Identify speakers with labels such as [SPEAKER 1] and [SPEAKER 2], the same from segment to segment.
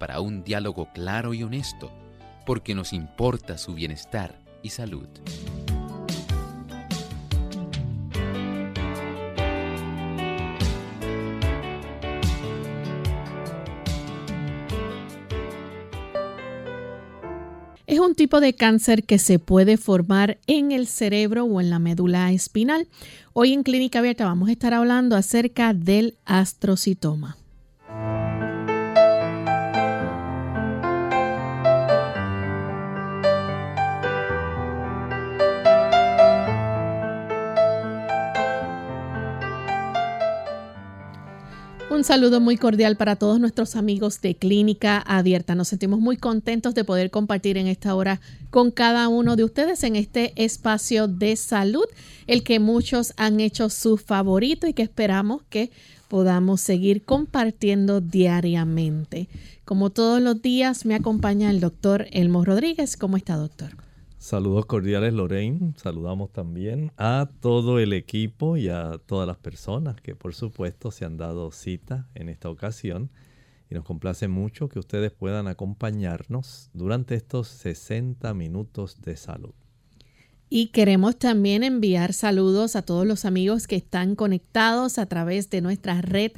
[SPEAKER 1] para un diálogo claro y honesto, porque nos importa su bienestar y salud.
[SPEAKER 2] Es un tipo de cáncer que se puede formar en el cerebro o en la médula espinal. Hoy en Clínica Abierta vamos a estar hablando acerca del astrocitoma. Un saludo muy cordial para todos nuestros amigos de Clínica Abierta. Nos sentimos muy contentos de poder compartir en esta hora con cada uno de ustedes en este espacio de salud, el que muchos han hecho su favorito y que esperamos que podamos seguir compartiendo diariamente. Como todos los días, me acompaña el doctor Elmo Rodríguez. ¿Cómo está, doctor?
[SPEAKER 3] Saludos cordiales Lorraine, saludamos también a todo el equipo y a todas las personas que por supuesto se han dado cita en esta ocasión y nos complace mucho que ustedes puedan acompañarnos durante estos 60 minutos de salud.
[SPEAKER 2] Y queremos también enviar saludos a todos los amigos que están conectados a través de nuestra red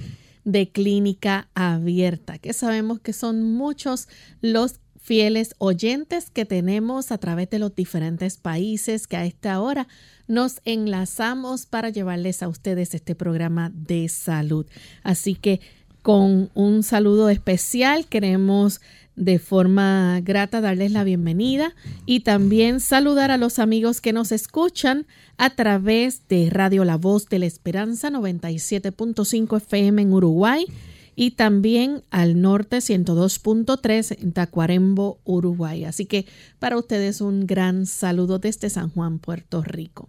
[SPEAKER 2] de clínica abierta, que sabemos que son muchos los fieles oyentes que tenemos a través de los diferentes países que a esta hora nos enlazamos para llevarles a ustedes este programa de salud. Así que con un saludo especial queremos de forma grata darles la bienvenida y también saludar a los amigos que nos escuchan a través de Radio La Voz de la Esperanza 97.5 FM en Uruguay y también al norte 102.3 en Tacuarembo, Uruguay. Así que para ustedes un gran saludo desde San Juan, Puerto Rico.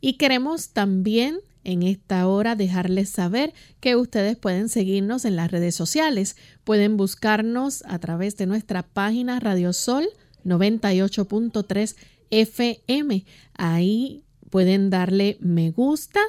[SPEAKER 2] Y queremos también en esta hora dejarles saber que ustedes pueden seguirnos en las redes sociales. Pueden buscarnos a través de nuestra página Radio Sol 98.3 FM. Ahí pueden darle me gusta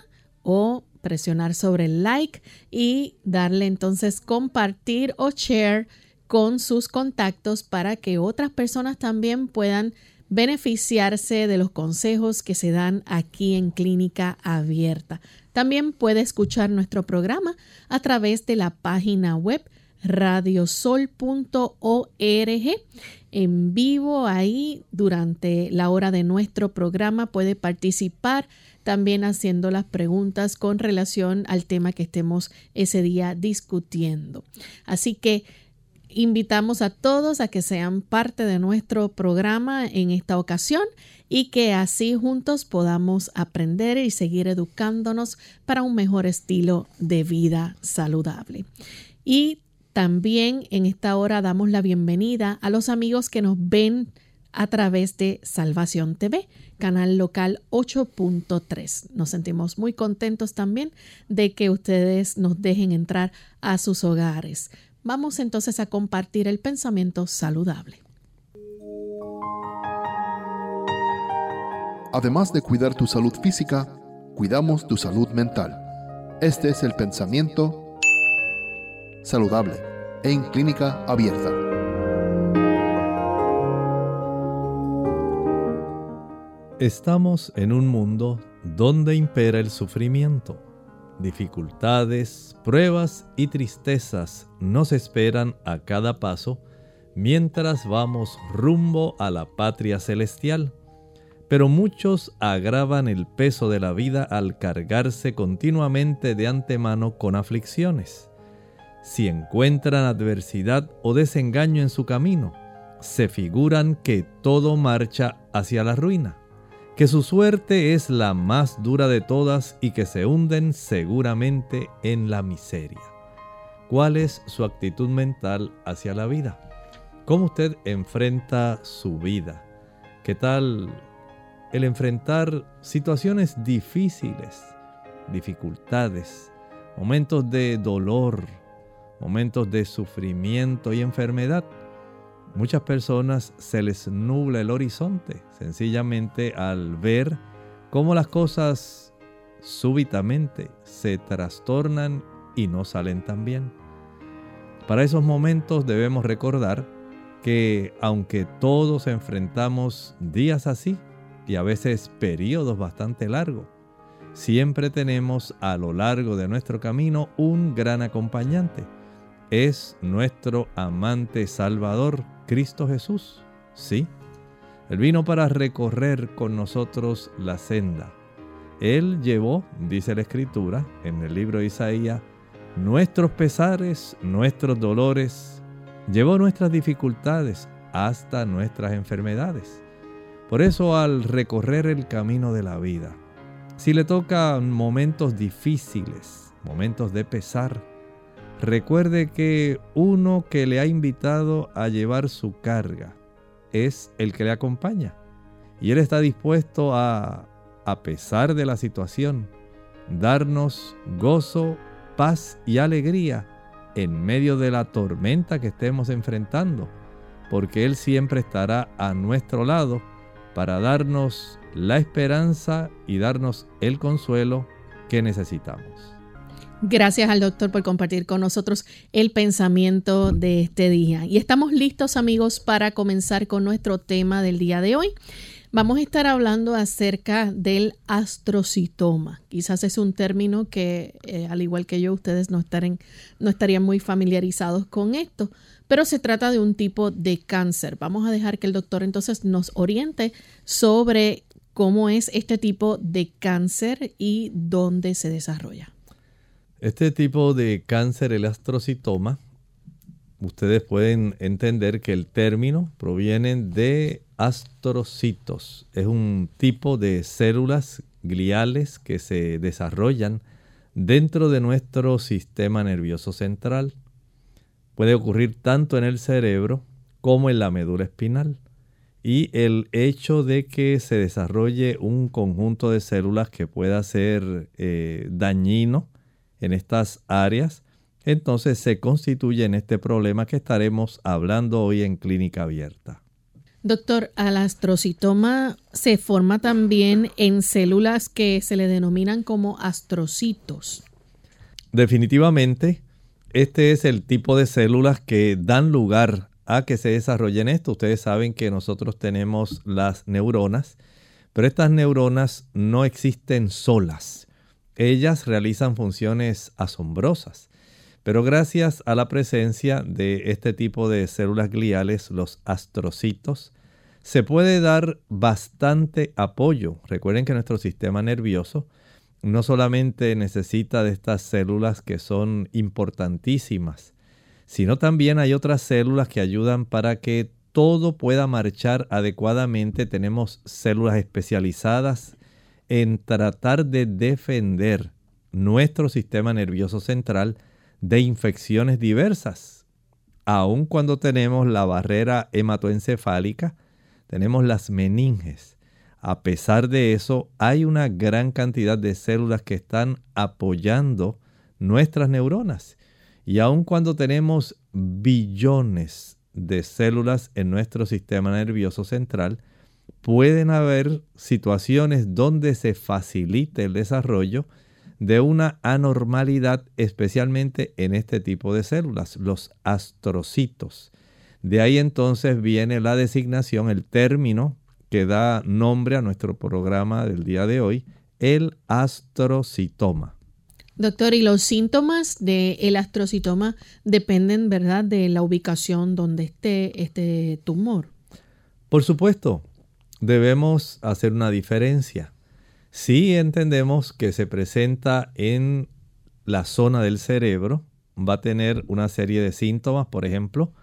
[SPEAKER 2] o presionar sobre el like y darle entonces compartir o share con sus contactos para que otras personas también puedan beneficiarse de los consejos que se dan aquí en Clínica Abierta. También puede escuchar nuestro programa a través de la página web radiosol.org en vivo ahí durante la hora de nuestro programa puede participar también haciendo las preguntas con relación al tema que estemos ese día discutiendo. Así que invitamos a todos a que sean parte de nuestro programa en esta ocasión y que así juntos podamos aprender y seguir educándonos para un mejor estilo de vida saludable. Y también en esta hora damos la bienvenida a los amigos que nos ven a través de Salvación TV, canal local 8.3. Nos sentimos muy contentos también de que ustedes nos dejen entrar a sus hogares. Vamos entonces a compartir el pensamiento saludable.
[SPEAKER 4] Además de cuidar tu salud física, cuidamos tu salud mental. Este es el pensamiento saludable en clínica abierta.
[SPEAKER 3] Estamos en un mundo donde impera el sufrimiento. Dificultades, pruebas y tristezas nos esperan a cada paso mientras vamos rumbo a la patria celestial. Pero muchos agravan el peso de la vida al cargarse continuamente de antemano con aflicciones. Si encuentran adversidad o desengaño en su camino, se figuran que todo marcha hacia la ruina que su suerte es la más dura de todas y que se hunden seguramente en la miseria. ¿Cuál es su actitud mental hacia la vida? cómo usted enfrenta su vida. ¿Qué tal el enfrentar situaciones difíciles, dificultades, momentos de dolor, momentos de sufrimiento y enfermedad? Muchas personas se les nubla el horizonte sencillamente al ver cómo las cosas súbitamente se trastornan y no salen tan bien. Para esos momentos debemos recordar que aunque todos enfrentamos días así y a veces periodos bastante largos, siempre tenemos a lo largo de nuestro camino un gran acompañante. Es nuestro amante Salvador, Cristo Jesús. Sí, Él vino para recorrer con nosotros la senda. Él llevó, dice la Escritura en el libro de Isaías, nuestros pesares, nuestros dolores, llevó nuestras dificultades hasta nuestras enfermedades. Por eso al recorrer el camino de la vida, si le tocan momentos difíciles, momentos de pesar, recuerde que uno que le ha invitado a llevar su carga es el que le acompaña. Y Él está dispuesto a, a pesar de la situación, darnos gozo paz y alegría en medio de la tormenta que estemos enfrentando, porque Él siempre estará a nuestro lado para darnos la esperanza y darnos el consuelo que necesitamos.
[SPEAKER 2] Gracias al doctor por compartir con nosotros el pensamiento de este día. Y estamos listos amigos para comenzar con nuestro tema del día de hoy. Vamos a estar hablando acerca del astrocitoma. Quizás es un término que, eh, al igual que yo, ustedes no, no estarían muy familiarizados con esto, pero se trata de un tipo de cáncer. Vamos a dejar que el doctor entonces nos oriente sobre cómo es este tipo de cáncer y dónde se desarrolla.
[SPEAKER 3] Este tipo de cáncer, el astrocitoma, ustedes pueden entender que el término proviene de astrocitos. Es un tipo de células gliales que se desarrollan dentro de nuestro sistema nervioso central. Puede ocurrir tanto en el cerebro como en la médula espinal. Y el hecho de que se desarrolle un conjunto de células que pueda ser eh, dañino en estas áreas, entonces se constituye en este problema que estaremos hablando hoy en clínica abierta.
[SPEAKER 2] Doctor, al astrocitoma se forma también en células que se le denominan como astrocitos.
[SPEAKER 3] Definitivamente, este es el tipo de células que dan lugar a que se desarrollen esto. Ustedes saben que nosotros tenemos las neuronas, pero estas neuronas no existen solas. Ellas realizan funciones asombrosas. Pero gracias a la presencia de este tipo de células gliales, los astrocitos, se puede dar bastante apoyo. Recuerden que nuestro sistema nervioso no solamente necesita de estas células que son importantísimas, sino también hay otras células que ayudan para que todo pueda marchar adecuadamente. Tenemos células especializadas en tratar de defender nuestro sistema nervioso central de infecciones diversas. Aun cuando tenemos la barrera hematoencefálica, tenemos las meninges. A pesar de eso, hay una gran cantidad de células que están apoyando nuestras neuronas. Y aun cuando tenemos billones de células en nuestro sistema nervioso central, pueden haber situaciones donde se facilite el desarrollo de una anormalidad, especialmente en este tipo de células, los astrocitos. De ahí entonces viene la designación, el término que da nombre a nuestro programa del día de hoy, el astrocitoma.
[SPEAKER 2] Doctor, y los síntomas del astrocitoma dependen, ¿verdad?, de la ubicación donde esté este tumor.
[SPEAKER 3] Por supuesto, debemos hacer una diferencia. Si entendemos que se presenta en la zona del cerebro, va a tener una serie de síntomas, por ejemplo,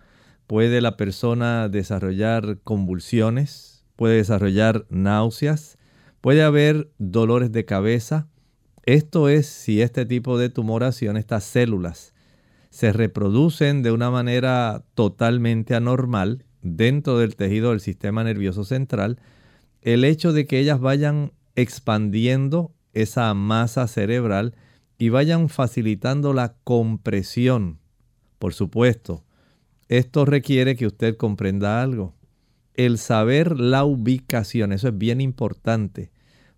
[SPEAKER 3] puede la persona desarrollar convulsiones, puede desarrollar náuseas, puede haber dolores de cabeza. Esto es si este tipo de tumoración, estas células, se reproducen de una manera totalmente anormal dentro del tejido del sistema nervioso central, el hecho de que ellas vayan expandiendo esa masa cerebral y vayan facilitando la compresión. Por supuesto, esto requiere que usted comprenda algo. El saber la ubicación, eso es bien importante,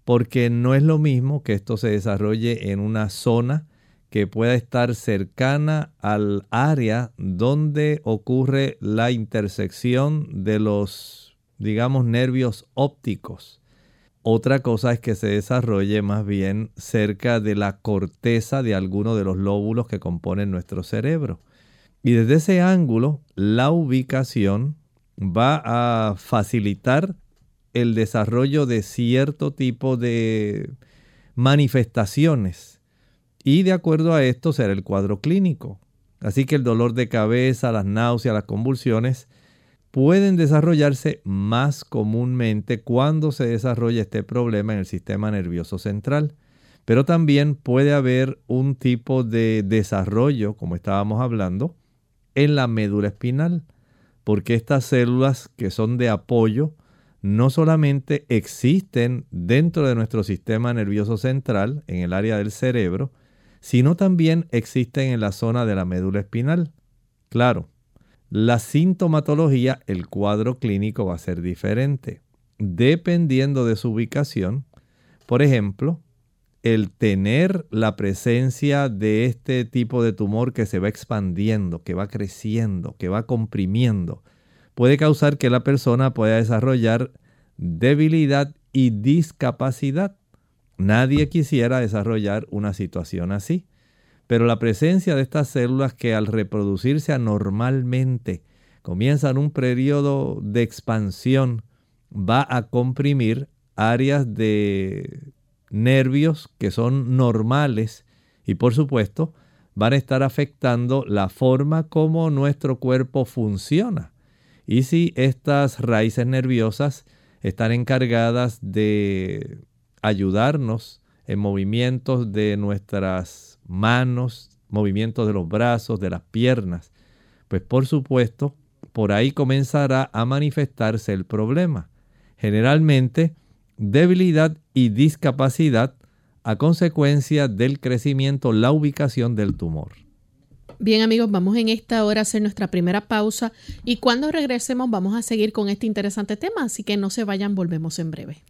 [SPEAKER 3] porque no es lo mismo que esto se desarrolle en una zona que pueda estar cercana al área donde ocurre la intersección de los, digamos, nervios ópticos. Otra cosa es que se desarrolle más bien cerca de la corteza de alguno de los lóbulos que componen nuestro cerebro. Y desde ese ángulo, la ubicación va a facilitar el desarrollo de cierto tipo de manifestaciones. Y de acuerdo a esto será el cuadro clínico. Así que el dolor de cabeza, las náuseas, las convulsiones pueden desarrollarse más comúnmente cuando se desarrolla este problema en el sistema nervioso central. Pero también puede haber un tipo de desarrollo, como estábamos hablando, en la médula espinal, porque estas células que son de apoyo no solamente existen dentro de nuestro sistema nervioso central, en el área del cerebro, sino también existen en la zona de la médula espinal. Claro, la sintomatología, el cuadro clínico va a ser diferente, dependiendo de su ubicación. Por ejemplo, el tener la presencia de este tipo de tumor que se va expandiendo, que va creciendo, que va comprimiendo, puede causar que la persona pueda desarrollar debilidad y discapacidad. Nadie quisiera desarrollar una situación así, pero la presencia de estas células que al reproducirse anormalmente comienzan un periodo de expansión va a comprimir áreas de nervios que son normales y por supuesto van a estar afectando la forma como nuestro cuerpo funciona. Y si estas raíces nerviosas están encargadas de ayudarnos en movimientos de nuestras manos, movimientos de los brazos, de las piernas, pues por supuesto por ahí comenzará a manifestarse el problema. Generalmente debilidad y discapacidad a consecuencia del crecimiento, la ubicación del tumor.
[SPEAKER 2] Bien amigos, vamos en esta hora a hacer nuestra primera pausa y cuando regresemos vamos a seguir con este interesante tema, así que no se vayan, volvemos en breve.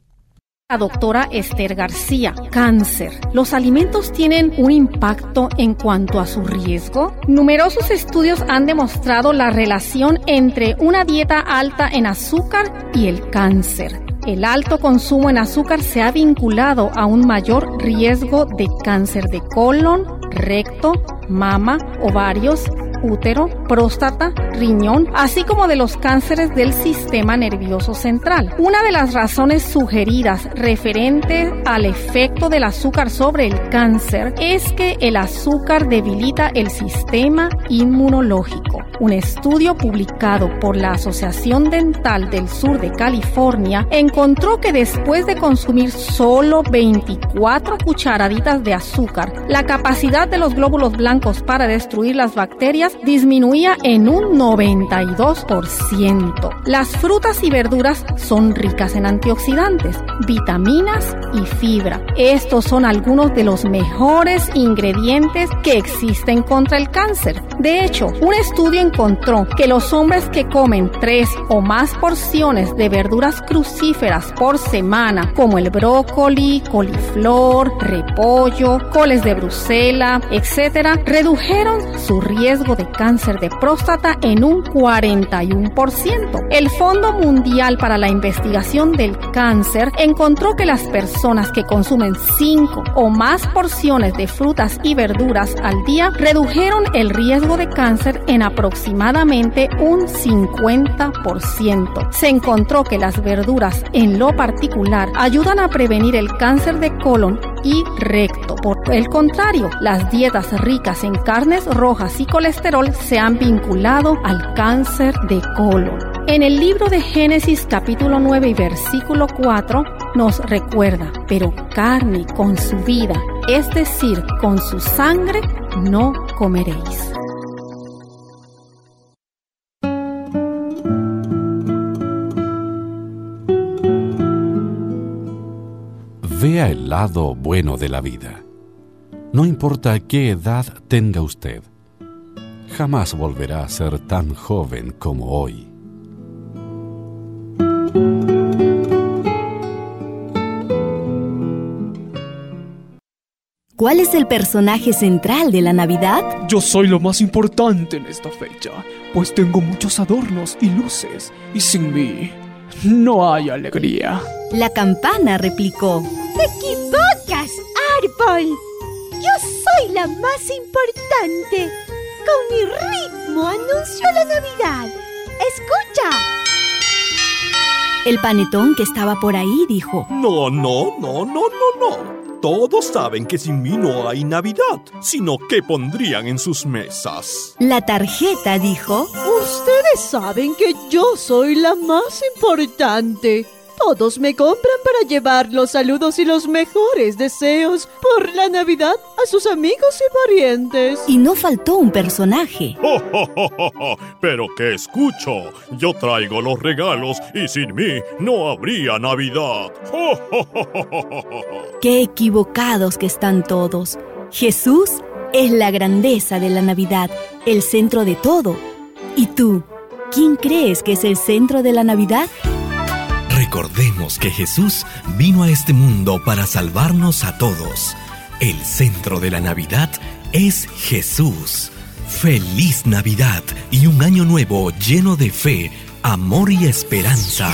[SPEAKER 5] La doctora Esther García, cáncer. ¿Los alimentos tienen un impacto en cuanto a su riesgo? Numerosos estudios han demostrado la relación entre una dieta alta en azúcar y el cáncer. El alto consumo en azúcar se ha vinculado a un mayor riesgo de cáncer de colon, recto, mama, ovarios, útero, próstata, riñón, así como de los cánceres del sistema nervioso central. Una de las razones sugeridas referente al efecto del azúcar sobre el cáncer es que el azúcar debilita el sistema inmunológico. Un estudio publicado por la Asociación Dental del Sur de California encontró que después de consumir solo 24 cucharaditas de azúcar, la capacidad de los glóbulos blancos para destruir las bacterias disminuía en un 92%. Las frutas y verduras son ricas en antioxidantes, vitaminas y fibra. Estos son algunos de los mejores ingredientes que existen contra el cáncer. De hecho, un estudio encontró que los hombres que comen tres o más porciones de verduras crucíferas por semana, como el brócoli, coliflor, repollo, coles de Bruselas, etc., redujeron su riesgo de cáncer de próstata en un 41%. El Fondo Mundial para la Investigación del Cáncer encontró que las personas que consumen 5 o más porciones de frutas y verduras al día redujeron el riesgo de cáncer en aproximadamente un 50%. Se encontró que las verduras en lo particular ayudan a prevenir el cáncer de colon y recto. Por el contrario, las dietas ricas en carnes rojas y colesterol se han vinculado al cáncer de colon. En el libro de Génesis capítulo 9 y versículo 4 nos recuerda, pero carne con su vida, es decir, con su sangre, no comeréis.
[SPEAKER 6] Vea el lado bueno de la vida no importa qué edad tenga usted, jamás volverá a ser tan joven como hoy.
[SPEAKER 7] ¿Cuál es el personaje central de la Navidad?
[SPEAKER 8] Yo soy lo más importante en esta fecha, pues tengo muchos adornos y luces, y sin mí no hay alegría.
[SPEAKER 7] La campana replicó.
[SPEAKER 9] ¡Te equivocas, árbol! Yo soy la más importante. Con mi ritmo anuncio la Navidad. ¡Escucha!
[SPEAKER 7] El panetón que estaba por ahí dijo.
[SPEAKER 10] No, no, no, no, no, no. Todos saben que sin mí no hay Navidad, sino que pondrían en sus mesas.
[SPEAKER 7] La tarjeta dijo,
[SPEAKER 11] Ustedes saben que yo soy la más importante. Todos me compran para llevar los saludos y los mejores deseos por la Navidad a sus amigos y parientes.
[SPEAKER 7] Y no faltó un personaje.
[SPEAKER 10] ¡Oh, Pero que escucho, yo traigo los regalos y sin mí no habría Navidad.
[SPEAKER 7] ¡Qué equivocados que están todos! Jesús es la grandeza de la Navidad, el centro de todo. ¿Y tú? ¿Quién crees que es el centro de la Navidad?
[SPEAKER 12] Recordemos que Jesús vino a este mundo para salvarnos a todos. El centro de la Navidad es Jesús. Feliz Navidad y un año nuevo lleno de fe, amor y esperanza.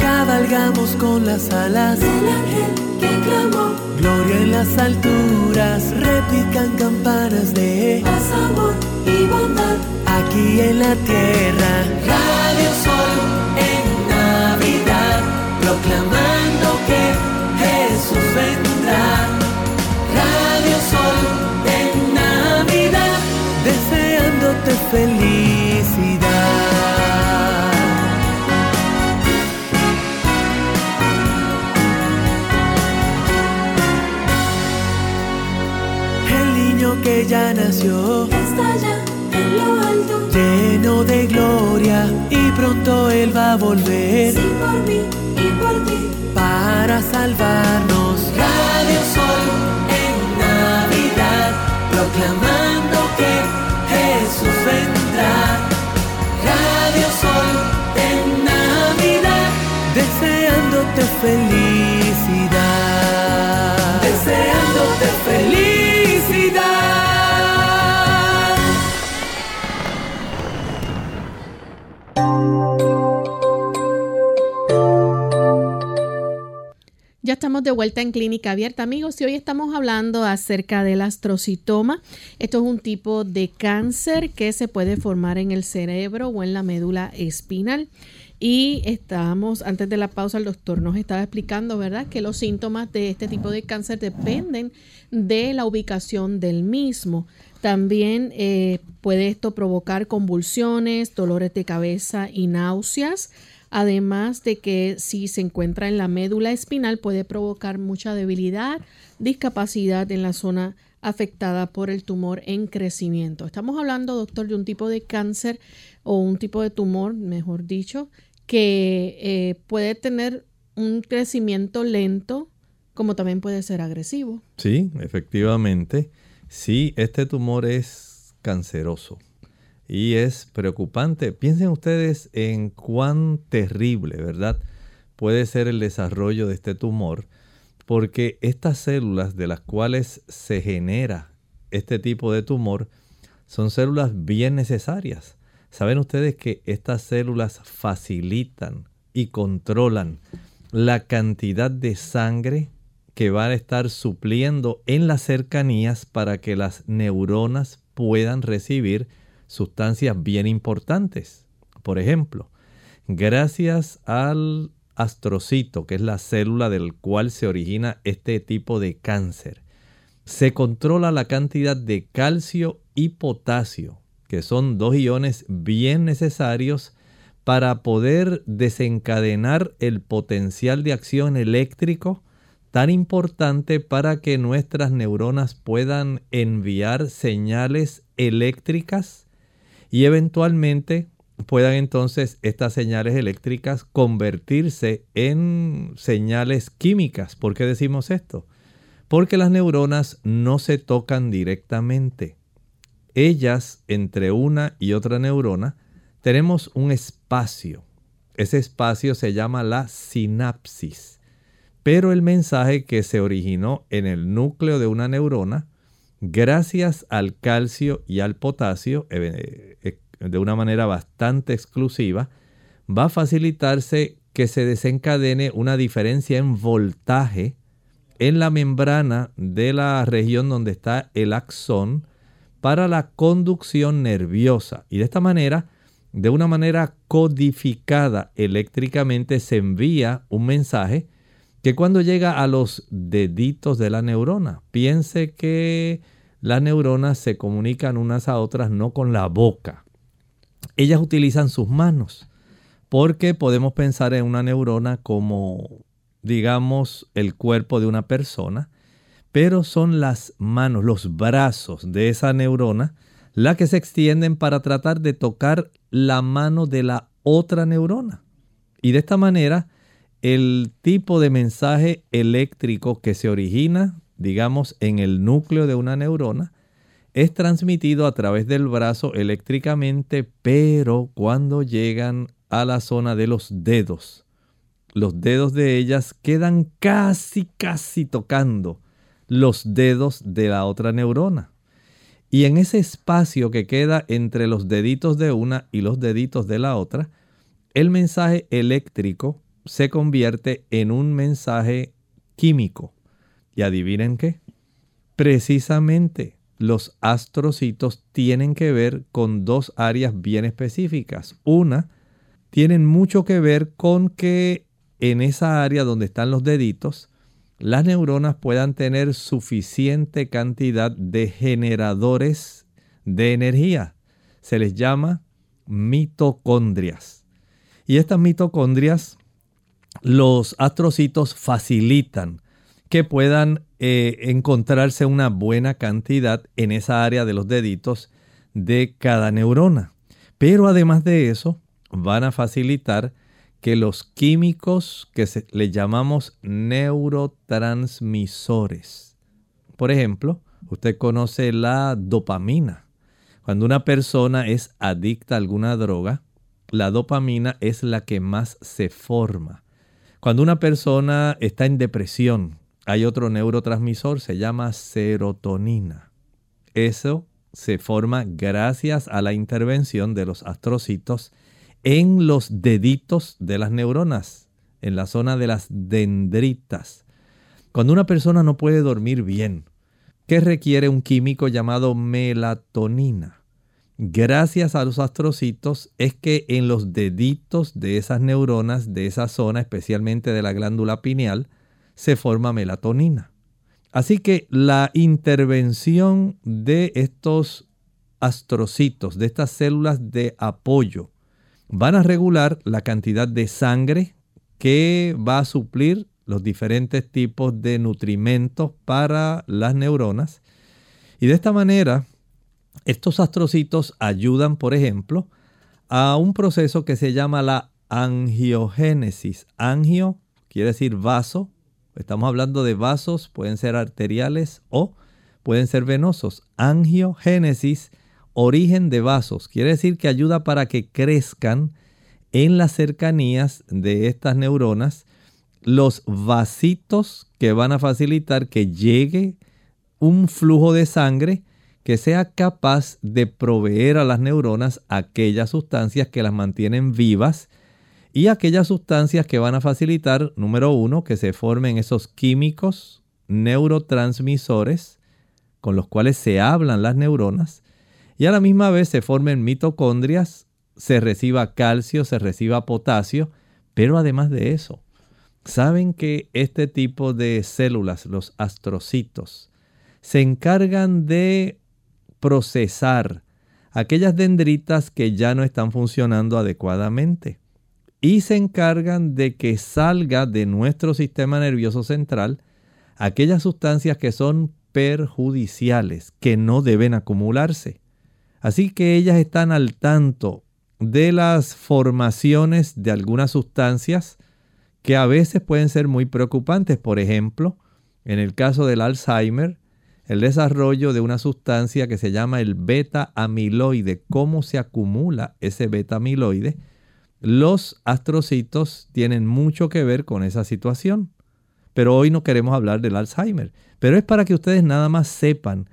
[SPEAKER 13] Cabalgamos con las alas del ángel que clamó. Gloria en las alturas, repican campanas de paz, amor y bondad. Aquí en la tierra, Radio Sol en Navidad, proclamando que Jesús vendrá. Radio Sol en Navidad, deseándote felicidad. Que ya nació
[SPEAKER 9] está ya en lo alto,
[SPEAKER 13] lleno de gloria y pronto él va a volver.
[SPEAKER 9] Sí, por mí y por ti,
[SPEAKER 13] para salvarnos. Radio Sol en Navidad, proclamando que Jesús vendrá. Radio Sol
[SPEAKER 2] estamos de vuelta en Clínica Abierta, amigos, y hoy estamos hablando acerca del astrocitoma. Esto es un tipo de cáncer que se puede formar en el cerebro o en la médula espinal. Y estábamos, antes de la pausa, el doctor nos estaba explicando, ¿verdad?, que los síntomas de este tipo de cáncer dependen de la ubicación del mismo. También eh, puede esto provocar convulsiones, dolores de cabeza y náuseas además de que si se encuentra en la médula espinal puede provocar mucha debilidad, discapacidad en la zona afectada por el tumor en crecimiento. Estamos hablando, doctor, de un tipo de cáncer o un tipo de tumor, mejor dicho, que eh, puede tener un crecimiento lento, como también puede ser agresivo.
[SPEAKER 3] Sí, efectivamente. Sí, este tumor es canceroso y es preocupante. Piensen ustedes en cuán terrible, ¿verdad? Puede ser el desarrollo de este tumor, porque estas células de las cuales se genera este tipo de tumor son células bien necesarias. Saben ustedes que estas células facilitan y controlan la cantidad de sangre que van a estar supliendo en las cercanías para que las neuronas puedan recibir sustancias bien importantes. Por ejemplo, gracias al astrocito, que es la célula del cual se origina este tipo de cáncer, se controla la cantidad de calcio y potasio, que son dos iones bien necesarios para poder desencadenar el potencial de acción eléctrico tan importante para que nuestras neuronas puedan enviar señales eléctricas y eventualmente puedan entonces estas señales eléctricas convertirse en señales químicas. ¿Por qué decimos esto? Porque las neuronas no se tocan directamente. Ellas, entre una y otra neurona, tenemos un espacio. Ese espacio se llama la sinapsis. Pero el mensaje que se originó en el núcleo de una neurona, gracias al calcio y al potasio, eh, eh, de una manera bastante exclusiva, va a facilitarse que se desencadene una diferencia en voltaje en la membrana de la región donde está el axón para la conducción nerviosa. Y de esta manera, de una manera codificada eléctricamente, se envía un mensaje que cuando llega a los deditos de la neurona, piense que las neuronas se comunican unas a otras no con la boca. Ellas utilizan sus manos, porque podemos pensar en una neurona como, digamos, el cuerpo de una persona, pero son las manos, los brazos de esa neurona las que se extienden para tratar de tocar la mano de la otra neurona. Y de esta manera, el tipo de mensaje eléctrico que se origina, digamos, en el núcleo de una neurona, es transmitido a través del brazo eléctricamente, pero cuando llegan a la zona de los dedos, los dedos de ellas quedan casi, casi tocando los dedos de la otra neurona. Y en ese espacio que queda entre los deditos de una y los deditos de la otra, el mensaje eléctrico se convierte en un mensaje químico. Y adivinen qué, precisamente los astrocitos tienen que ver con dos áreas bien específicas. Una, tienen mucho que ver con que en esa área donde están los deditos, las neuronas puedan tener suficiente cantidad de generadores de energía. Se les llama mitocondrias. Y estas mitocondrias, los astrocitos facilitan que puedan eh, encontrarse una buena cantidad en esa área de los deditos de cada neurona. Pero además de eso, van a facilitar que los químicos que se, le llamamos neurotransmisores. Por ejemplo, usted conoce la dopamina. Cuando una persona es adicta a alguna droga, la dopamina es la que más se forma. Cuando una persona está en depresión, hay otro neurotransmisor, se llama serotonina. Eso se forma gracias a la intervención de los astrocitos en los deditos de las neuronas, en la zona de las dendritas. Cuando una persona no puede dormir bien, ¿qué requiere un químico llamado melatonina? Gracias a los astrocitos es que en los deditos de esas neuronas, de esa zona, especialmente de la glándula pineal, se forma melatonina. Así que la intervención de estos astrocitos, de estas células de apoyo, van a regular la cantidad de sangre que va a suplir los diferentes tipos de nutrimentos para las neuronas. Y de esta manera, estos astrocitos ayudan, por ejemplo, a un proceso que se llama la angiogénesis. Angio quiere decir vaso. Estamos hablando de vasos, pueden ser arteriales o pueden ser venosos. Angiogénesis origen de vasos. Quiere decir que ayuda para que crezcan en las cercanías de estas neuronas los vasitos que van a facilitar que llegue un flujo de sangre que sea capaz de proveer a las neuronas aquellas sustancias que las mantienen vivas y aquellas sustancias que van a facilitar, número uno, que se formen esos químicos neurotransmisores con los cuales se hablan las neuronas y a la misma vez se formen mitocondrias, se reciba calcio, se reciba potasio, pero además de eso, saben que este tipo de células, los astrocitos, se encargan de procesar aquellas dendritas que ya no están funcionando adecuadamente y se encargan de que salga de nuestro sistema nervioso central aquellas sustancias que son perjudiciales, que no deben acumularse. Así que ellas están al tanto de las formaciones de algunas sustancias que a veces pueden ser muy preocupantes. Por ejemplo, en el caso del Alzheimer, el desarrollo de una sustancia que se llama el beta amiloide, cómo se acumula ese beta amiloide, los astrocitos tienen mucho que ver con esa situación. Pero hoy no queremos hablar del Alzheimer. Pero es para que ustedes nada más sepan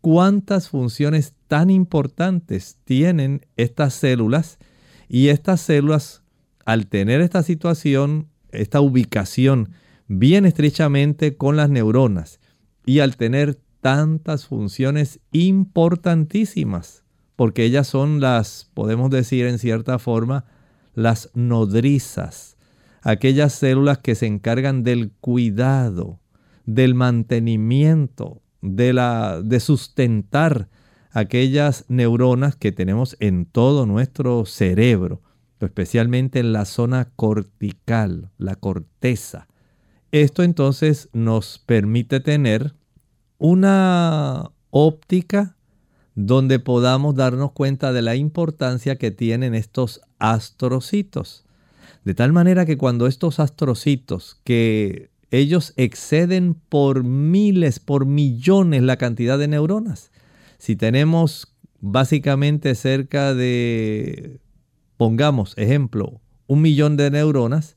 [SPEAKER 3] cuántas funciones tan importantes tienen estas células. Y estas células, al tener esta situación, esta ubicación bien estrechamente con las neuronas y al tener tantas funciones importantísimas, porque ellas son las, podemos decir en cierta forma, las nodrizas, aquellas células que se encargan del cuidado, del mantenimiento, de, la, de sustentar aquellas neuronas que tenemos en todo nuestro cerebro, especialmente en la zona cortical, la corteza. Esto entonces nos permite tener una óptica donde podamos darnos cuenta de la importancia que tienen estos astrocitos. De tal manera que cuando estos astrocitos, que ellos exceden por miles, por millones la cantidad de neuronas, si tenemos básicamente cerca de, pongamos ejemplo, un millón de neuronas,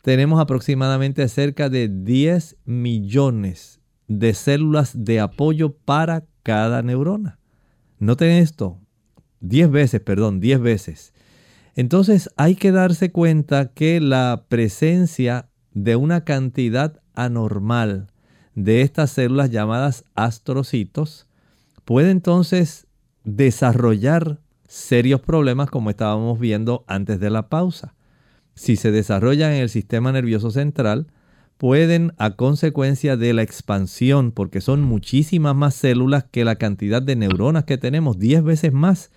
[SPEAKER 3] tenemos aproximadamente cerca de 10 millones de células de apoyo para cada neurona. Noten esto, 10 veces, perdón, 10 veces. Entonces hay que darse cuenta que la presencia de una cantidad anormal de estas células llamadas astrocitos puede entonces desarrollar serios problemas como estábamos viendo antes de la pausa. Si se desarrollan en el sistema nervioso central, pueden a consecuencia de la expansión, porque son muchísimas más células que la cantidad de neuronas que tenemos, 10 veces más,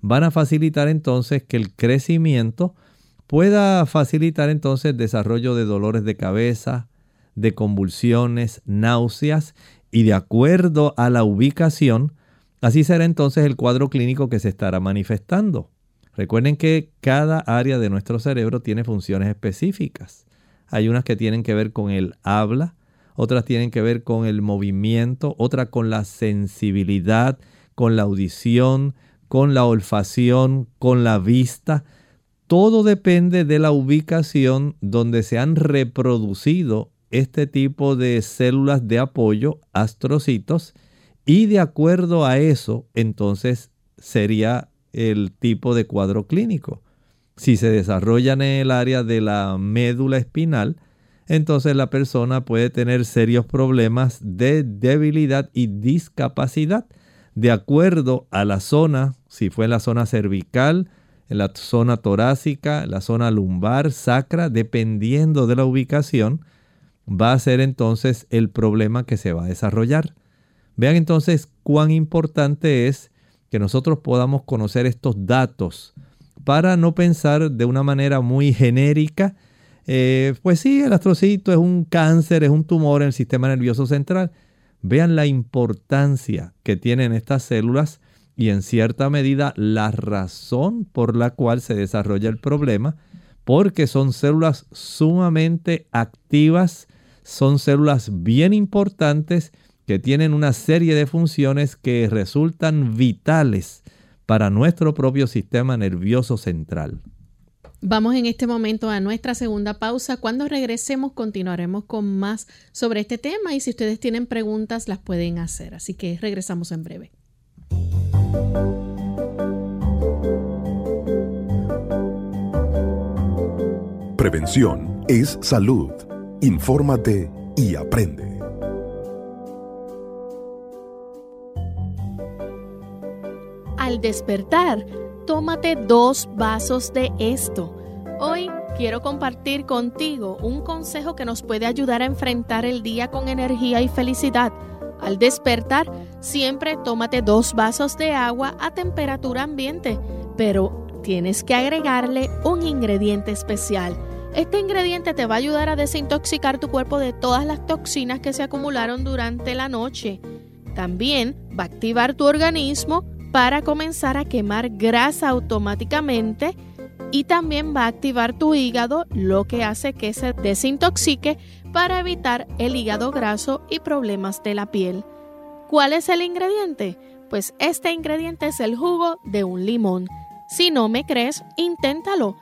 [SPEAKER 3] van a facilitar entonces que el crecimiento pueda facilitar entonces el desarrollo de dolores de cabeza, de convulsiones, náuseas y de acuerdo a la ubicación, así será entonces el cuadro clínico que se estará manifestando. Recuerden que cada área de nuestro cerebro tiene funciones específicas. Hay unas que tienen que ver con el habla, otras tienen que ver con el movimiento, otras con la sensibilidad, con la audición, con la olfacción, con la vista. Todo depende de la ubicación donde se han reproducido este tipo de células de apoyo, astrocitos, y de acuerdo a eso, entonces sería el tipo de cuadro clínico. Si se desarrollan en el área de la médula espinal, entonces la persona puede tener serios problemas de debilidad y discapacidad de acuerdo a la zona, si fue en la zona cervical, en la zona torácica, la zona lumbar, sacra, dependiendo de la ubicación, va a ser entonces el problema que se va a desarrollar. Vean entonces cuán importante es que nosotros podamos conocer estos datos para no pensar de una manera muy genérica, eh, pues sí, el astrocito es un cáncer, es un tumor en el sistema nervioso central. Vean la importancia que tienen estas células y en cierta medida la razón por la cual se desarrolla el problema, porque son células sumamente activas, son células bien importantes que tienen una serie de funciones que resultan vitales para nuestro propio sistema nervioso central.
[SPEAKER 2] Vamos en este momento a nuestra segunda pausa. Cuando regresemos continuaremos con más sobre este tema y si ustedes tienen preguntas las pueden hacer. Así que regresamos en breve.
[SPEAKER 14] Prevención es salud. Infórmate y aprende.
[SPEAKER 2] Despertar, tómate dos vasos de esto. Hoy quiero compartir contigo un consejo que nos puede ayudar a enfrentar el día con energía y felicidad. Al despertar, siempre tómate dos vasos de agua a temperatura ambiente, pero tienes que agregarle un ingrediente especial. Este ingrediente te va a ayudar a desintoxicar tu cuerpo de todas las toxinas que se acumularon durante la noche. También va a activar tu organismo para comenzar a quemar grasa automáticamente y también va a activar tu hígado, lo que hace que se desintoxique para evitar el hígado graso y problemas de la piel. ¿Cuál es el ingrediente? Pues este ingrediente es el jugo de un limón. Si no me crees, inténtalo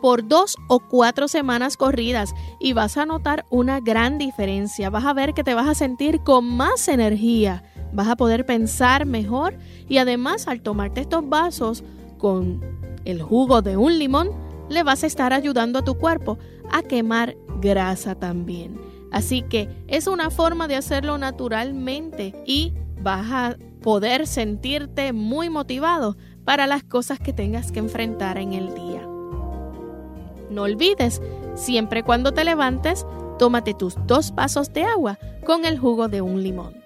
[SPEAKER 2] por dos o cuatro semanas corridas y vas a notar una gran diferencia. Vas a ver que te vas a sentir con más energía, vas a poder pensar mejor y además al tomarte estos vasos con el jugo de un limón, le vas a estar ayudando a tu cuerpo a quemar grasa también. Así que es una forma de hacerlo naturalmente y vas a poder sentirte muy motivado para las cosas que tengas que enfrentar en el día. No olvides, siempre cuando te levantes, tómate tus dos vasos de agua con el jugo de un limón.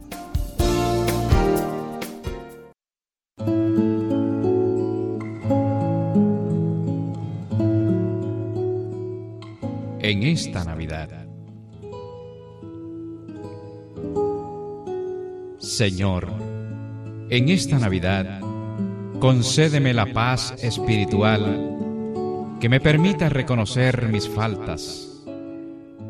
[SPEAKER 1] En esta Navidad. Señor, en esta Navidad, concédeme la paz espiritual que me permita reconocer mis faltas,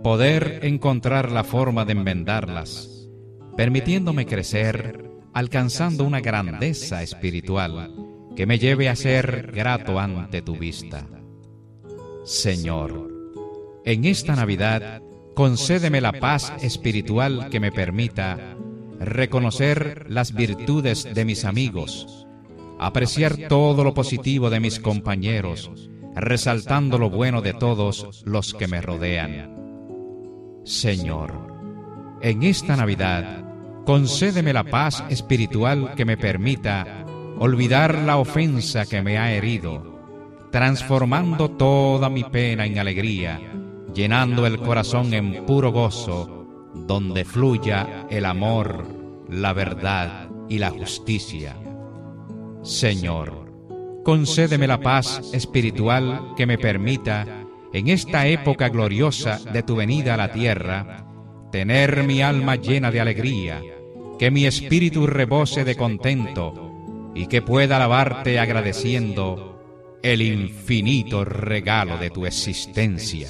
[SPEAKER 1] poder encontrar la forma de enmendarlas, permitiéndome crecer, alcanzando una grandeza espiritual que me lleve a ser grato ante tu vista. Señor, en esta Navidad, concédeme la paz espiritual que me permita reconocer las virtudes de mis amigos, apreciar todo lo positivo de mis compañeros, resaltando lo bueno de todos los que me rodean. Señor, en esta Navidad, concédeme la paz espiritual que me permita olvidar la ofensa que me ha herido, transformando toda mi pena en alegría, llenando el corazón en puro gozo, donde fluya el amor, la verdad y la justicia. Señor, concédeme la paz espiritual que me permita, en esta época gloriosa de tu venida a la tierra, tener mi alma llena de alegría, que mi espíritu rebose de contento y que pueda alabarte agradeciendo el infinito regalo de tu existencia.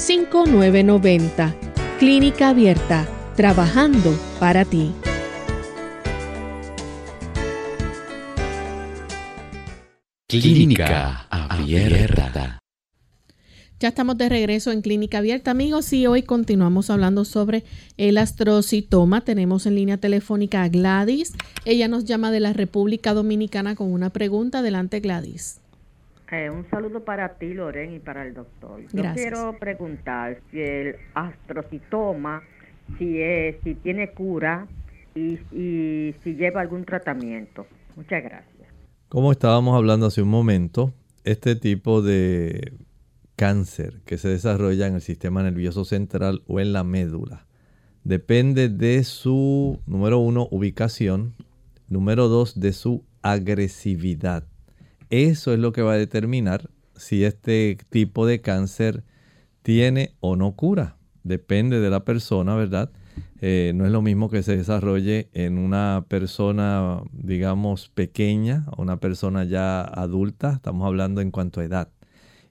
[SPEAKER 2] 5990. Clínica Abierta, trabajando para ti.
[SPEAKER 1] Clínica Abierta.
[SPEAKER 2] Ya estamos de regreso en Clínica Abierta, amigos, y hoy continuamos hablando sobre el astrocitoma. Tenemos en línea telefónica a Gladys. Ella nos llama de la República Dominicana con una pregunta. Adelante, Gladys.
[SPEAKER 15] Eh, un saludo para ti, Loren, y para el doctor.
[SPEAKER 2] Yo
[SPEAKER 15] quiero preguntar si el astrocitoma, si, es, si tiene cura y, y si lleva algún tratamiento. Muchas gracias.
[SPEAKER 3] Como estábamos hablando hace un momento, este tipo de cáncer que se desarrolla en el sistema nervioso central o en la médula depende de su, número uno, ubicación, número dos, de su agresividad. Eso es lo que va a determinar si este tipo de cáncer tiene o no cura. Depende de la persona, ¿verdad? Eh, no es lo mismo que se desarrolle en una persona, digamos, pequeña, una persona ya adulta. Estamos hablando en cuanto a edad.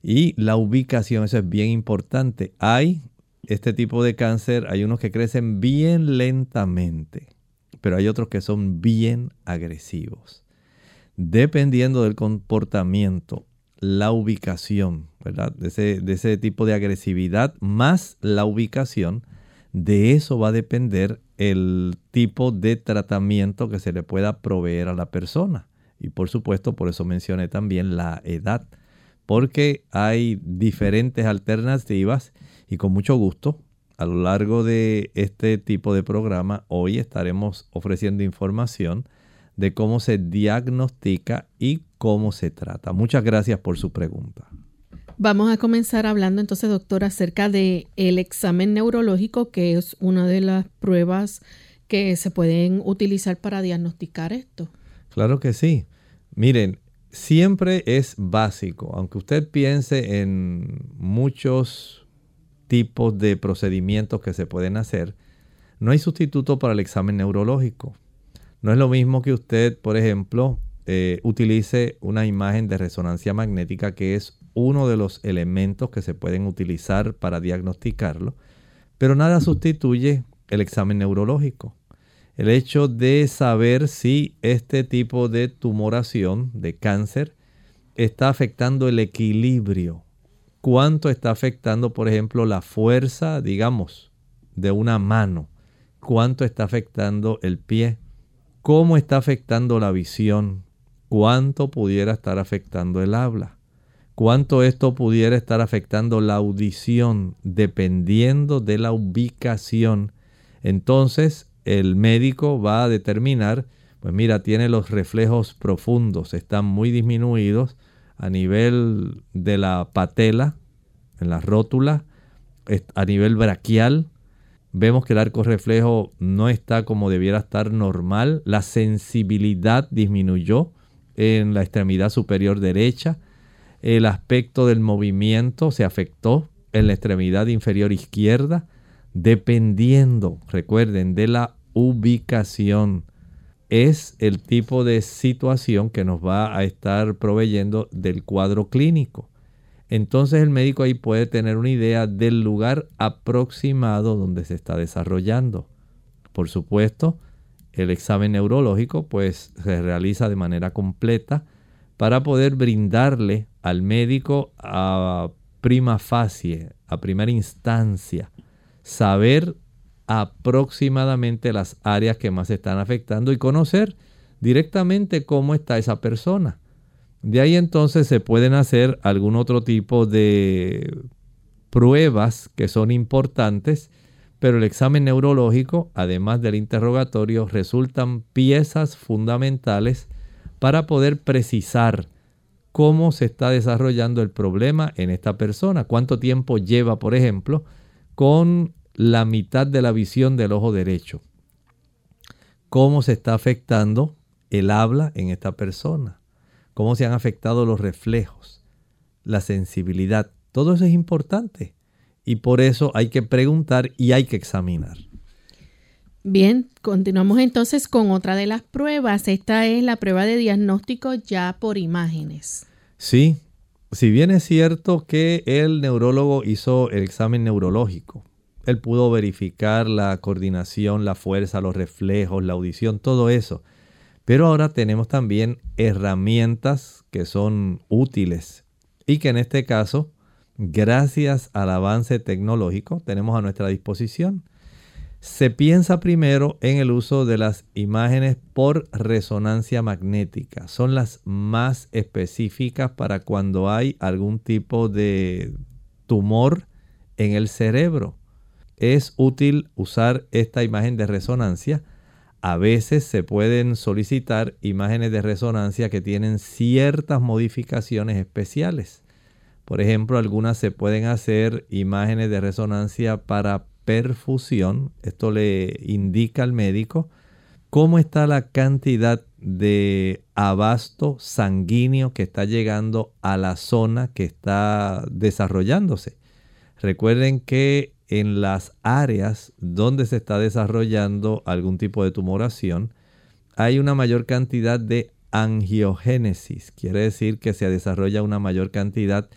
[SPEAKER 3] Y la ubicación, eso es bien importante. Hay este tipo de cáncer, hay unos que crecen bien lentamente, pero hay otros que son bien agresivos. Dependiendo del comportamiento, la ubicación, ¿verdad? De ese, de ese tipo de agresividad más la ubicación, de eso va a depender el tipo de tratamiento que se le pueda proveer a la persona. Y por supuesto, por eso mencioné también la edad, porque hay diferentes alternativas y con mucho gusto a lo largo de este tipo de programa hoy estaremos ofreciendo información de cómo se diagnostica y cómo se trata. Muchas gracias por su pregunta.
[SPEAKER 2] Vamos a comenzar hablando entonces, doctor, acerca de el examen neurológico, que es una de las pruebas que se pueden utilizar para diagnosticar esto.
[SPEAKER 3] Claro que sí. Miren, siempre es básico, aunque usted piense en muchos tipos de procedimientos que se pueden hacer, no hay sustituto para el examen neurológico. No es lo mismo que usted, por ejemplo, eh, utilice una imagen de resonancia magnética, que es uno de los elementos que se pueden utilizar para diagnosticarlo, pero nada sustituye el examen neurológico. El hecho de saber si este tipo de tumoración, de cáncer, está afectando el equilibrio. ¿Cuánto está afectando, por ejemplo, la fuerza, digamos, de una mano? ¿Cuánto está afectando el pie? ¿Cómo está afectando la visión? ¿Cuánto pudiera estar afectando el habla? cuánto esto pudiera estar afectando la audición dependiendo de la ubicación. Entonces el médico va a determinar, pues mira, tiene los reflejos profundos, están muy disminuidos a nivel de la patela, en la rótula, a nivel braquial. Vemos que el arco reflejo no está como debiera estar normal. La sensibilidad disminuyó en la extremidad superior derecha el aspecto del movimiento se afectó en la extremidad inferior izquierda, dependiendo, recuerden, de la ubicación. Es el tipo de situación que nos va a estar proveyendo del cuadro clínico. Entonces el médico ahí puede tener una idea del lugar aproximado donde se está desarrollando. Por supuesto, el examen neurológico pues se realiza de manera completa para poder brindarle al médico a prima facie, a primera instancia, saber aproximadamente las áreas que más están afectando y conocer directamente cómo está esa persona. De ahí entonces se pueden hacer algún otro tipo de pruebas que son importantes, pero el examen neurológico, además del interrogatorio, resultan piezas fundamentales para poder precisar cómo se está desarrollando el problema en esta persona, cuánto tiempo lleva, por ejemplo, con la mitad de la visión del ojo derecho, cómo se está afectando el habla en esta persona, cómo se han afectado los reflejos, la sensibilidad, todo eso es importante y por eso hay que preguntar y hay que examinar.
[SPEAKER 2] Bien, continuamos entonces con otra de las pruebas. Esta es la prueba de diagnóstico ya por imágenes.
[SPEAKER 3] Sí, si bien es cierto que el neurólogo hizo el examen neurológico, él pudo verificar la coordinación, la fuerza, los reflejos, la audición, todo eso. Pero ahora tenemos también herramientas que son útiles y que en este caso, gracias al avance tecnológico, tenemos a nuestra disposición se piensa primero en el uso de las imágenes por resonancia magnética. Son las más específicas para cuando hay algún tipo de tumor en el cerebro. Es útil usar esta imagen de resonancia. A veces se pueden solicitar imágenes de resonancia que tienen ciertas modificaciones especiales. Por ejemplo, algunas se pueden hacer imágenes de resonancia para perfusión. Esto le indica al médico cómo está la cantidad de abasto sanguíneo que está llegando a la zona que está desarrollándose. Recuerden que en las áreas donde se está desarrollando algún tipo de tumoración, hay una mayor cantidad de angiogénesis. Quiere decir que se desarrolla una mayor cantidad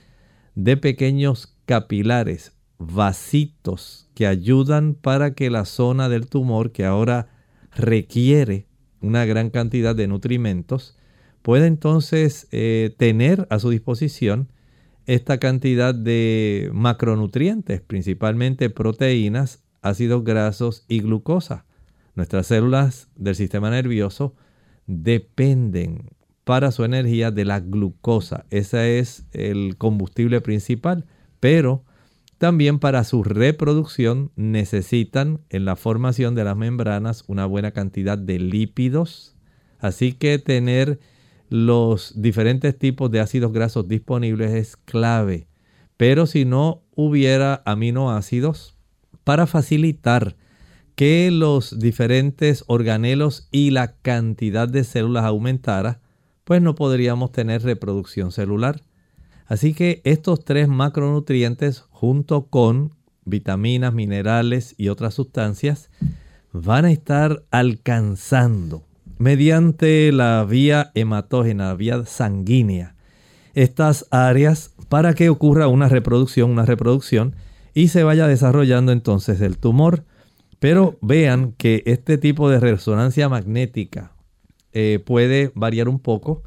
[SPEAKER 3] de pequeños capilares, vasitos, que ayudan para que la zona del tumor, que ahora requiere una gran cantidad de nutrimentos, pueda entonces eh, tener a su disposición esta cantidad de macronutrientes, principalmente proteínas, ácidos grasos y glucosa. Nuestras células del sistema nervioso dependen para su energía de la glucosa. Ese es el combustible principal, pero también para su reproducción necesitan en la formación de las membranas una buena cantidad de lípidos. Así que tener los diferentes tipos de ácidos grasos disponibles es clave. Pero si no hubiera aminoácidos para facilitar que los diferentes organelos y la cantidad de células aumentara, pues no podríamos tener reproducción celular. Así que estos tres macronutrientes junto con vitaminas, minerales y otras sustancias van a estar alcanzando mediante la vía hematógena, vía sanguínea, estas áreas para que ocurra una reproducción, una reproducción y se vaya desarrollando entonces el tumor. Pero vean que este tipo de resonancia magnética eh, puede variar un poco.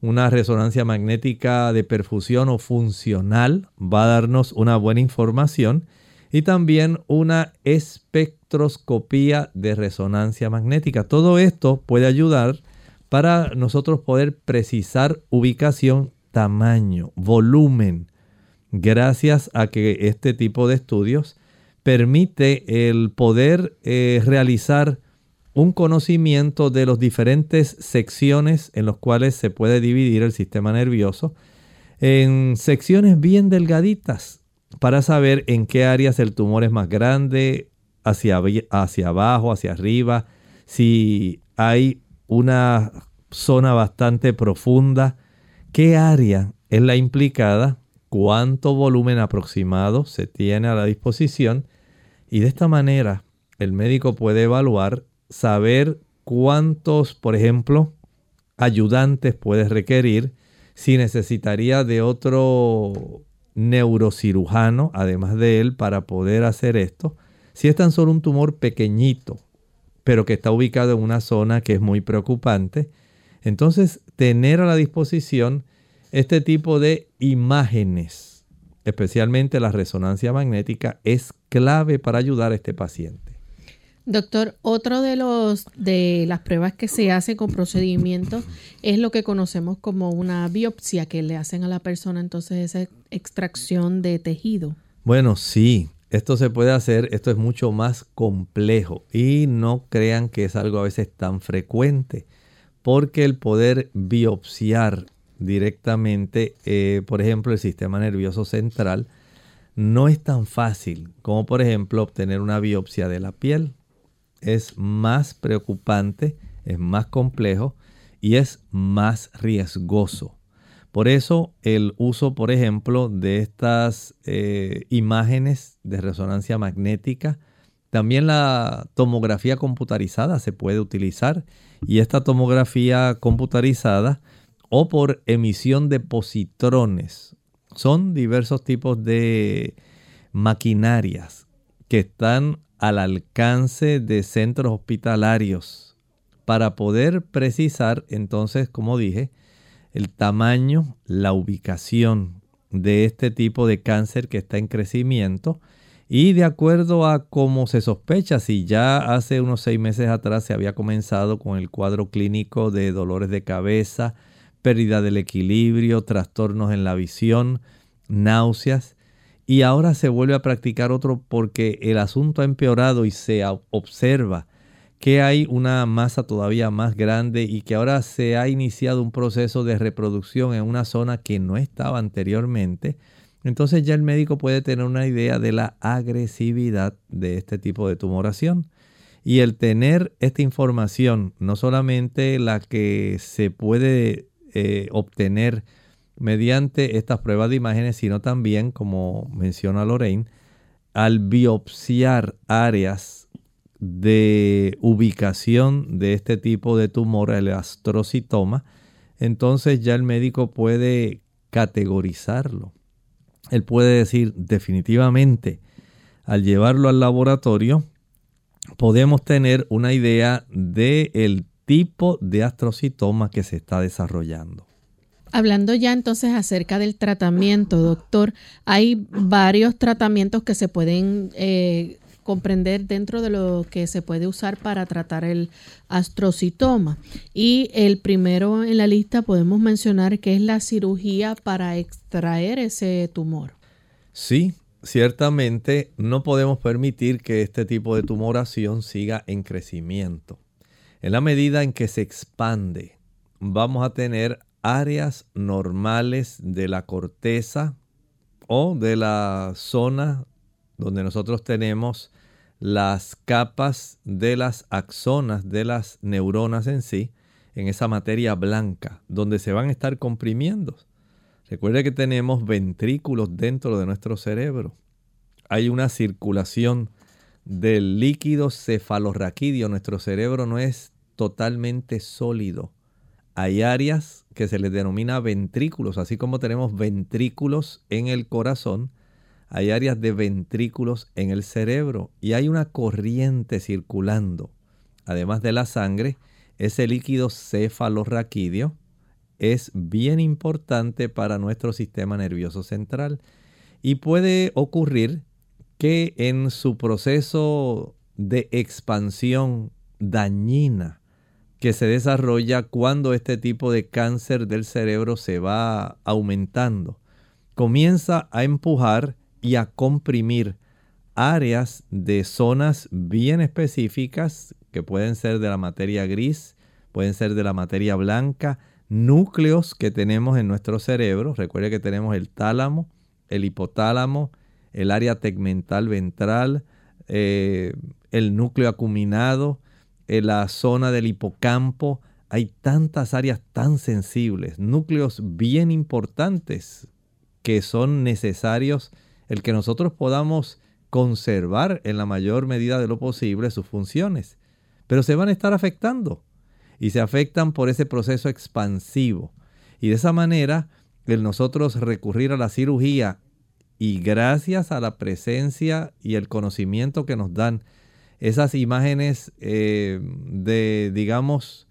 [SPEAKER 3] Una resonancia magnética de perfusión o funcional va a darnos una buena información y también una espectroscopía de resonancia magnética. Todo esto puede ayudar para nosotros poder precisar ubicación, tamaño, volumen, gracias a que este tipo de estudios permite el poder eh, realizar un conocimiento de las diferentes secciones en las cuales se puede dividir el sistema nervioso en secciones bien delgaditas para saber en qué áreas el tumor es más grande, hacia, hacia abajo, hacia arriba, si hay una zona bastante profunda, qué área es la implicada, cuánto volumen aproximado se tiene a la disposición y de esta manera el médico puede evaluar, saber cuántos, por ejemplo, ayudantes puede requerir, si necesitaría de otro neurocirujano, además de él, para poder hacer esto. Si es tan solo un tumor pequeñito, pero que está ubicado en una zona que es muy preocupante, entonces tener a la disposición este tipo de imágenes, especialmente la resonancia magnética, es clave para ayudar a este paciente.
[SPEAKER 2] Doctor, otro de los de las pruebas que se hace con procedimientos es lo que conocemos como una biopsia que le hacen a la persona, entonces esa extracción de tejido.
[SPEAKER 3] Bueno, sí, esto se puede hacer, esto es mucho más complejo y no crean que es algo a veces tan frecuente, porque el poder biopsiar directamente, eh, por ejemplo, el sistema nervioso central, no es tan fácil como por ejemplo obtener una biopsia de la piel es más preocupante, es más complejo y es más riesgoso. Por eso el uso, por ejemplo, de estas eh, imágenes de resonancia magnética, también la tomografía computarizada se puede utilizar y esta tomografía computarizada o por emisión de positrones son diversos tipos de maquinarias que están al alcance de centros hospitalarios para poder precisar entonces, como dije, el tamaño, la ubicación de este tipo de cáncer que está en crecimiento y de acuerdo a cómo se sospecha, si ya hace unos seis meses atrás se había comenzado con el cuadro clínico de dolores de cabeza, pérdida del equilibrio, trastornos en la visión, náuseas, y ahora se vuelve a practicar otro porque el asunto ha empeorado y se observa que hay una masa todavía más grande y que ahora se ha iniciado un proceso de reproducción en una zona que no estaba anteriormente, entonces ya el médico puede tener una idea de la agresividad de este tipo de tumoración. Y el tener esta información, no solamente la que se puede eh, obtener mediante estas pruebas de imágenes, sino también, como menciona Lorraine, al biopsiar áreas de ubicación de este tipo de tumor, el astrocitoma, entonces ya el médico puede categorizarlo. Él puede decir definitivamente, al llevarlo al laboratorio, podemos tener una idea del tipo de astrocitoma que se está desarrollando.
[SPEAKER 2] Hablando ya entonces acerca del tratamiento, doctor, hay varios tratamientos que se pueden eh, comprender dentro de lo que se puede usar para tratar el astrocitoma. Y el primero en la lista podemos mencionar que es la cirugía para extraer ese tumor.
[SPEAKER 3] Sí, ciertamente no podemos permitir que este tipo de tumoración siga en crecimiento. En la medida en que se expande, vamos a tener áreas normales de la corteza o de la zona donde nosotros tenemos las capas de las axonas de las neuronas en sí, en esa materia blanca, donde se van a estar comprimiendo. Recuerde que tenemos ventrículos dentro de nuestro cerebro. Hay una circulación del líquido cefalorraquídeo. Nuestro cerebro no es totalmente sólido. Hay áreas que se les denomina ventrículos, así como tenemos ventrículos en el corazón, hay áreas de ventrículos en el cerebro y hay una corriente circulando. Además de la sangre, ese líquido cefalorraquídeo es bien importante para nuestro sistema nervioso central y puede ocurrir que en su proceso de expansión dañina que se desarrolla cuando este tipo de cáncer del cerebro se va aumentando. Comienza a empujar y a comprimir áreas de zonas bien específicas que pueden ser de la materia gris, pueden ser de la materia blanca, núcleos que tenemos en nuestro cerebro. Recuerde que tenemos el tálamo, el hipotálamo, el área tegmental ventral, eh, el núcleo acuminado, en la zona del hipocampo. Hay tantas áreas tan sensibles, núcleos bien importantes que son necesarios el que nosotros podamos conservar en la mayor medida de lo posible sus funciones. Pero se van a estar afectando y se afectan por ese proceso expansivo. Y de esa manera, el nosotros recurrir a la cirugía y gracias a la presencia y el conocimiento que nos dan esas imágenes eh, de, digamos,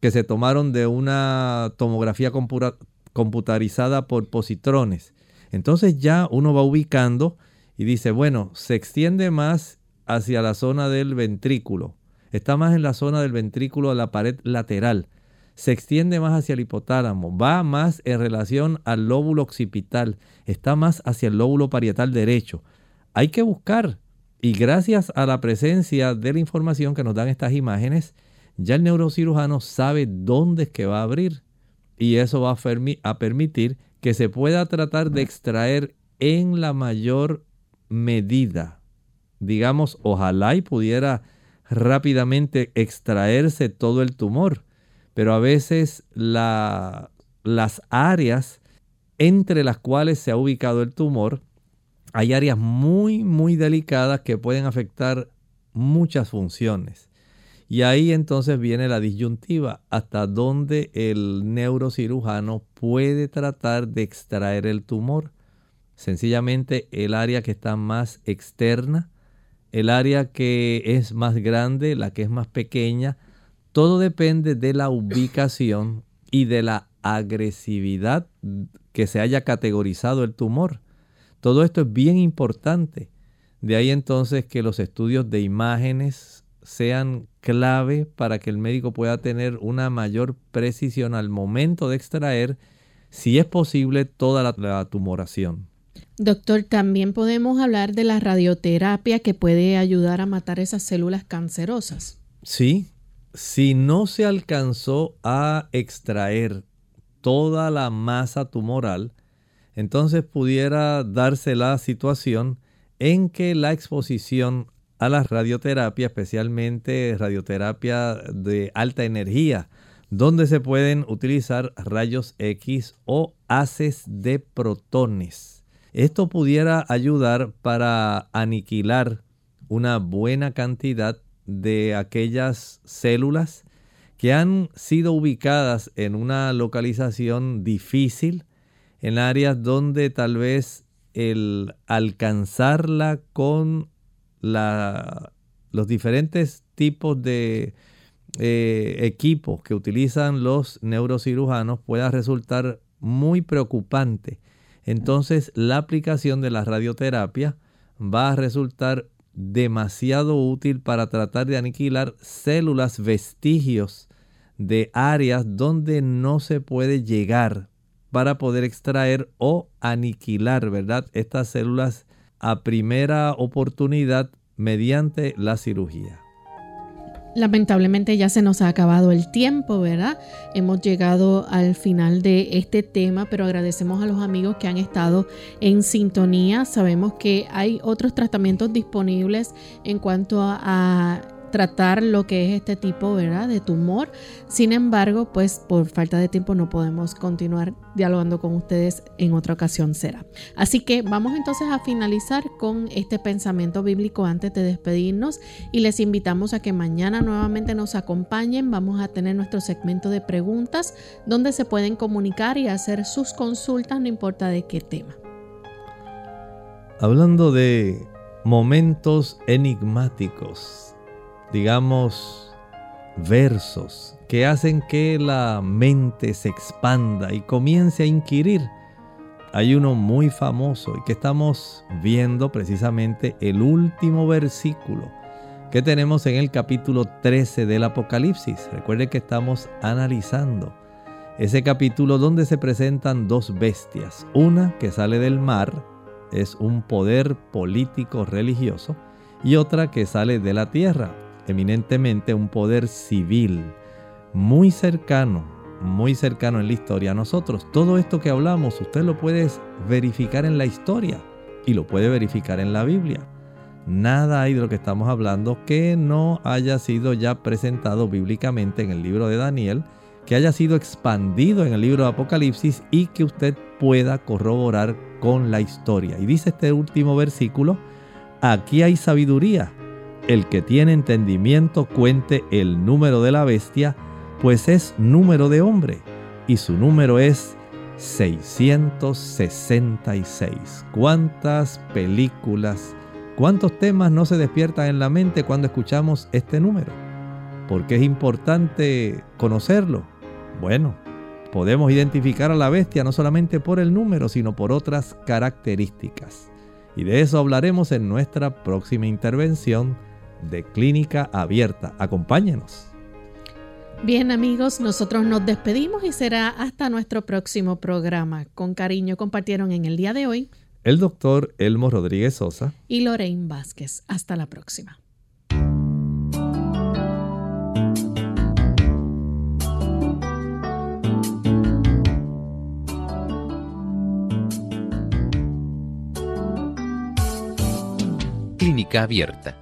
[SPEAKER 3] que se tomaron de una tomografía computarizada por positrones. Entonces ya uno va ubicando y dice, bueno, se extiende más hacia la zona del ventrículo, está más en la zona del ventrículo de la pared lateral, se extiende más hacia el hipotálamo, va más en relación al lóbulo occipital, está más hacia el lóbulo parietal derecho. Hay que buscar y gracias a la presencia de la información que nos dan estas imágenes, ya el neurocirujano sabe dónde es que va a abrir. Y eso va a, permitir que se pueda tratar de extraer en la mayor medida. Digamos, ojalá y pudiera rápidamente extraerse todo el tumor. Pero a veces las áreas entre las cuales se ha ubicado el tumor hay áreas muy, muy delicadas que pueden afectar muchas funciones. Y ahí entonces viene la disyuntiva, hasta dónde el neurocirujano puede tratar de extraer el tumor. Sencillamente el área que está más externa, el área que es más grande, la que es más pequeña, todo depende de la ubicación y de la agresividad que se haya categorizado el tumor. Todo esto es bien importante. De ahí entonces que los estudios de imágenes sean clave para que el médico pueda tener una mayor precisión al momento de extraer, si es posible, toda la, tumoración.
[SPEAKER 2] Doctor, también podemos hablar de la radioterapia que puede ayudar a matar esas células cancerosas.
[SPEAKER 3] Sí, si no se alcanzó a extraer toda la masa tumoral, entonces pudiera darse la situación en que la exposición a la radioterapia, especialmente radioterapia de alta energía, donde se pueden utilizar rayos X o haces de protones. Esto pudiera ayudar para aniquilar una buena cantidad de aquellas células que han sido ubicadas en una localización difícil, en áreas donde tal vez el alcanzarla con los diferentes tipos de eh, equipos que utilizan los neurocirujanos pueda resultar muy preocupante. Entonces la aplicación de la radioterapia va a resultar demasiado útil para tratar de aniquilar células vestigios de áreas donde no se puede llegar para poder extraer o aniquilar, ¿verdad? Estas células a primera oportunidad mediante la cirugía.
[SPEAKER 2] Lamentablemente ya se nos ha acabado el tiempo, ¿verdad? Hemos llegado al final de este tema, pero agradecemos a los amigos que han estado en sintonía. Sabemos que hay otros tratamientos disponibles en cuanto a, tratar lo que es este tipo, ¿verdad? De tumor. Sin embargo, pues por falta de tiempo no podemos continuar dialogando con ustedes en otra ocasión será. Así que vamos entonces a finalizar con este pensamiento bíblico antes de despedirnos y les invitamos a que mañana nuevamente nos acompañen. Vamos a tener nuestro segmento de preguntas donde se pueden comunicar y hacer sus consultas, no importa de qué tema.
[SPEAKER 3] Hablando de momentos enigmáticos, digamos, versos que hacen que la mente se expanda y comience a inquirir. Hay uno muy famoso y que estamos viendo precisamente el último versículo que tenemos en el capítulo 13 del Apocalipsis. Recuerde que estamos analizando ese capítulo donde se presentan dos bestias. Una que sale del mar, es un poder político religioso, y otra que sale de la tierra, eminentemente un poder civil muy cercano, muy cercano en la historia a nosotros. Todo esto que hablamos usted lo puede verificar en la historia y lo puede verificar en la Biblia. Nada hay de lo que estamos hablando que no haya sido ya presentado bíblicamente en el libro de Daniel, que haya sido expandido en el libro de Apocalipsis y que usted pueda corroborar con la historia. Y dice este último versículo, aquí hay sabiduría el que tiene entendimiento cuente el número de la bestia, pues es número de hombre, y su número es 666. ¿Cuántas películas, cuántos temas no se despiertan en la mente cuando escuchamos este número? Porque es importante conocerlo. Bueno, podemos identificar a la bestia no solamente por el número, sino por otras características. Y de eso hablaremos en nuestra próxima intervención de Clínica Abierta. Acompáñenos.
[SPEAKER 2] Bien amigos, nosotros nos despedimos y será hasta nuestro próximo programa. Con cariño compartieron en el día de hoy
[SPEAKER 3] el doctor Elmo Rodríguez Sosa
[SPEAKER 2] y Lorraine Vázquez. Hasta la próxima.
[SPEAKER 16] Clínica Abierta